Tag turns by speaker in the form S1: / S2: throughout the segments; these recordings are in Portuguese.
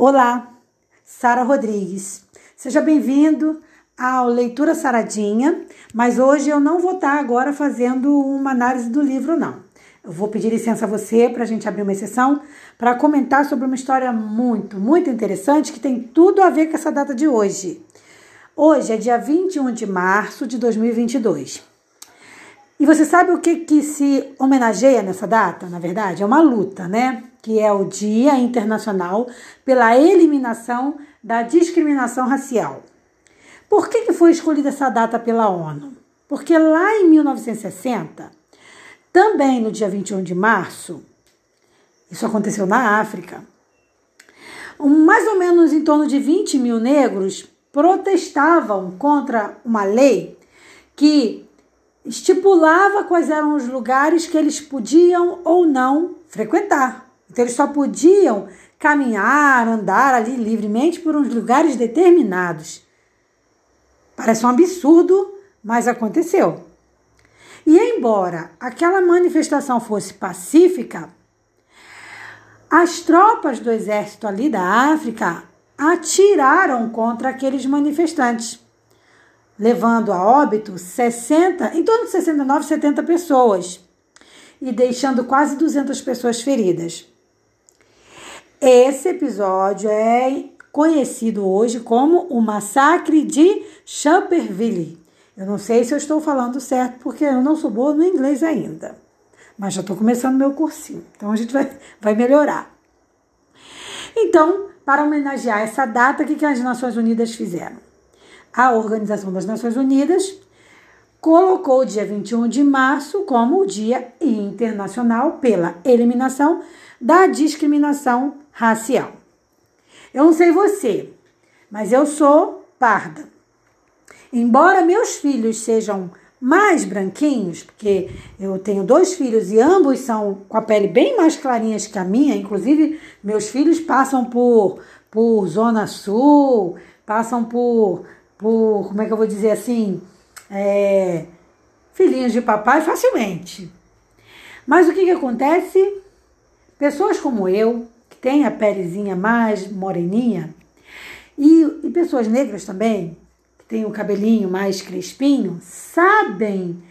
S1: Olá, Sara Rodrigues. Seja bem-vindo ao Leitura Saradinha, mas hoje eu não vou estar agora fazendo uma análise do livro, não. Eu vou pedir licença a você para a gente abrir uma exceção para comentar sobre uma história muito, muito interessante que tem tudo a ver com essa data de hoje. Hoje é dia 21 de março de 2022. E você sabe o que, que se homenageia nessa data? Na verdade, é uma luta, né? Que é o Dia Internacional pela Eliminação da Discriminação Racial. Por que, que foi escolhida essa data pela ONU? Porque lá em 1960, também no dia 21 de março, isso aconteceu na África, mais ou menos em torno de 20 mil negros protestavam contra uma lei que estipulava quais eram os lugares que eles podiam ou não frequentar. Então, eles só podiam caminhar, andar ali livremente por uns lugares determinados. Parece um absurdo, mas aconteceu. E embora aquela manifestação fosse pacífica, as tropas do exército ali da África atiraram contra aqueles manifestantes levando a óbito 60, em torno de 69, 70 pessoas e deixando quase 200 pessoas feridas. Esse episódio é conhecido hoje como o massacre de Champerville. Eu não sei se eu estou falando certo porque eu não sou boa no inglês ainda, mas já estou começando meu cursinho, então a gente vai, vai melhorar. Então, para homenagear essa data, o que as Nações Unidas fizeram? A Organização das Nações Unidas colocou o dia 21 de março como o Dia Internacional pela Eliminação da Discriminação Racial. Eu não sei você, mas eu sou parda. Embora meus filhos sejam mais branquinhos, porque eu tenho dois filhos e ambos são com a pele bem mais clarinhas que a minha, inclusive meus filhos passam por, por Zona Sul, passam por por, como é que eu vou dizer assim, é, filhinhos de papai facilmente. Mas o que, que acontece? Pessoas como eu, que tem a pelezinha mais moreninha, e, e pessoas negras também, que têm o cabelinho mais crespinho, sabem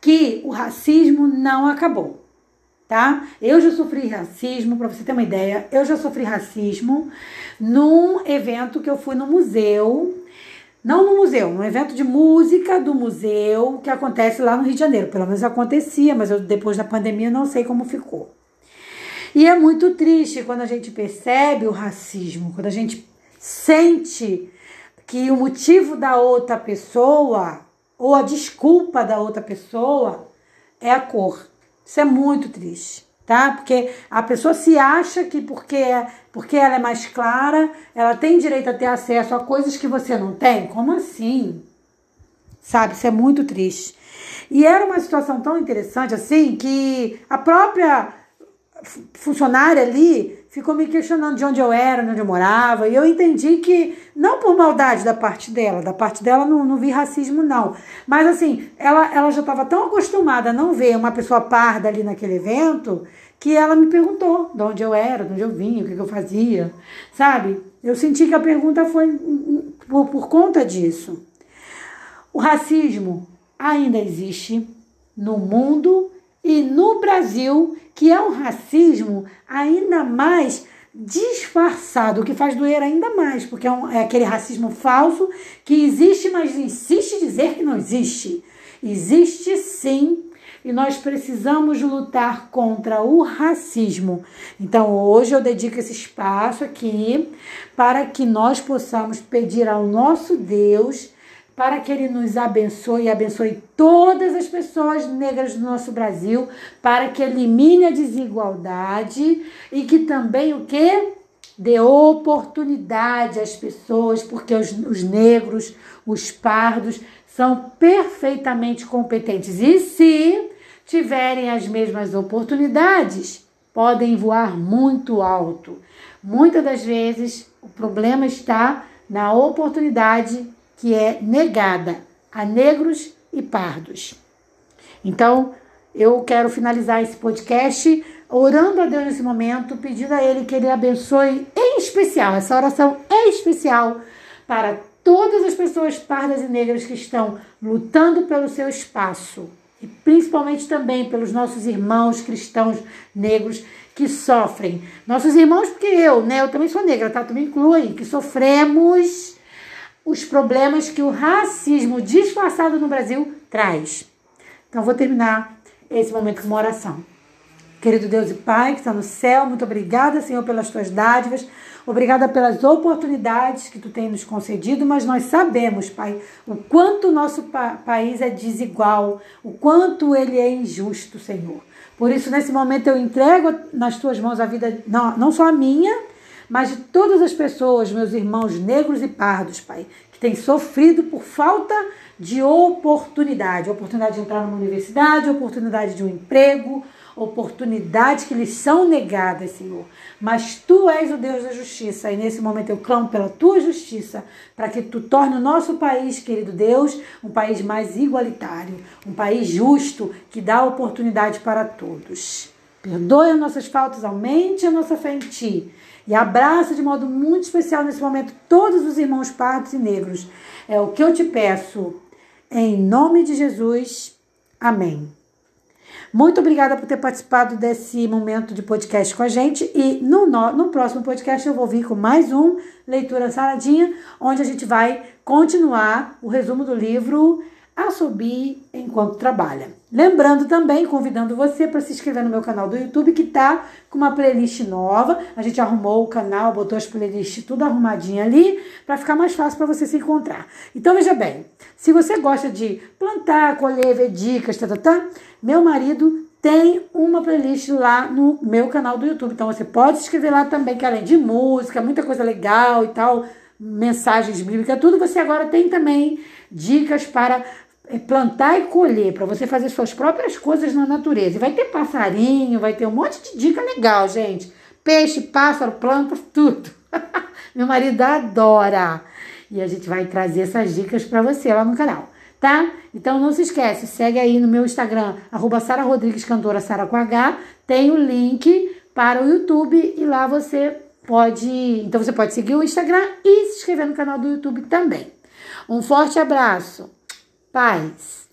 S1: que o racismo não acabou. Tá? Eu já sofri racismo, para você ter uma ideia, eu já sofri racismo num evento que eu fui no museu não no museu, no evento de música do museu que acontece lá no Rio de Janeiro. Pelo menos acontecia, mas eu, depois da pandemia não sei como ficou. E é muito triste quando a gente percebe o racismo, quando a gente sente que o motivo da outra pessoa ou a desculpa da outra pessoa é a cor. Isso é muito triste tá? Porque a pessoa se acha que porque, porque ela é mais clara, ela tem direito a ter acesso a coisas que você não tem. Como assim? Sabe? Isso é muito triste. E era uma situação tão interessante assim que a própria funcionária ali ficou me questionando de onde eu era, de onde eu morava, e eu entendi que, não por maldade da parte dela, da parte dela não, não vi racismo, não. Mas assim, ela, ela já estava tão acostumada a não ver uma pessoa parda ali naquele evento que ela me perguntou de onde eu era, de onde eu vinha, o que, que eu fazia, sabe? Eu senti que a pergunta foi por, por conta disso. O racismo ainda existe no mundo e no Brasil, que é um racismo ainda mais disfarçado, o que faz doer ainda mais, porque é, um, é aquele racismo falso que existe, mas insiste dizer que não existe. Existe sim e nós precisamos lutar contra o racismo. Então, hoje eu dedico esse espaço aqui para que nós possamos pedir ao nosso Deus para que ele nos abençoe e abençoe todas as pessoas negras do nosso Brasil, para que elimine a desigualdade e que também o que dê oportunidade às pessoas, porque os, os negros, os pardos são perfeitamente competentes. E se tiverem as mesmas oportunidades, podem voar muito alto. Muitas das vezes o problema está na oportunidade que é negada a negros e pardos. Então, eu quero finalizar esse podcast orando a Deus nesse momento, pedindo a Ele que Ele abençoe em especial, essa oração é especial para todas as pessoas pardas e negras que estão lutando pelo seu espaço e principalmente também pelos nossos irmãos cristãos negros que sofrem. Nossos irmãos, porque eu, né, eu também sou negra, tá? Tu me inclui, que sofremos os problemas que o racismo disfarçado no Brasil traz. Então, vou terminar esse momento com uma oração. Querido Deus e Pai que está no céu, muito obrigada, Senhor, pelas tuas dádivas. Obrigada pelas oportunidades que tu tem nos concedido, mas nós sabemos, Pai, o quanto o nosso pa país é desigual, o quanto ele é injusto, Senhor. Por isso, nesse momento, eu entrego nas tuas mãos a vida, não, não só a minha, mas de todas as pessoas, meus irmãos negros e pardos, Pai, que têm sofrido por falta de oportunidade oportunidade de entrar numa universidade, oportunidade de um emprego oportunidades que lhes são negadas, Senhor. Mas tu és o Deus da justiça, e nesse momento eu clamo pela tua justiça, para que tu torne o nosso país, querido Deus, um país mais igualitário, um país justo, que dá oportunidade para todos. Perdoe as nossas faltas, aumente a nossa fé em ti. E abraça de modo muito especial nesse momento todos os irmãos pardos e negros. É o que eu te peço. Em nome de Jesus. Amém. Muito obrigada por ter participado desse momento de podcast com a gente. E no, no, no próximo podcast eu vou vir com mais um Leitura Saladinha, onde a gente vai continuar o resumo do livro a subir enquanto trabalha. Lembrando também, convidando você para se inscrever no meu canal do YouTube, que tá com uma playlist nova. A gente arrumou o canal, botou as playlists tudo arrumadinha ali, para ficar mais fácil para você se encontrar. Então veja bem, se você gosta de plantar, colher, ver dicas, tá, tá, tá, meu marido tem uma playlist lá no meu canal do YouTube. Então você pode se inscrever lá também, que além de música, muita coisa legal e tal, mensagens bíblicas, tudo, você agora tem também dicas para plantar e colher, para você fazer suas próprias coisas na natureza. E vai ter passarinho, vai ter um monte de dica legal, gente. Peixe, pássaro, planta, tudo. Meu marido adora. E a gente vai trazer essas dicas para você lá no canal, tá? Então não se esquece, segue aí no meu Instagram, arroba Sara Rodrigues Cantora Sara com H. Tem o link para o YouTube e lá você pode. Então você pode seguir o Instagram e se inscrever no canal do YouTube também. Um forte abraço! Paz.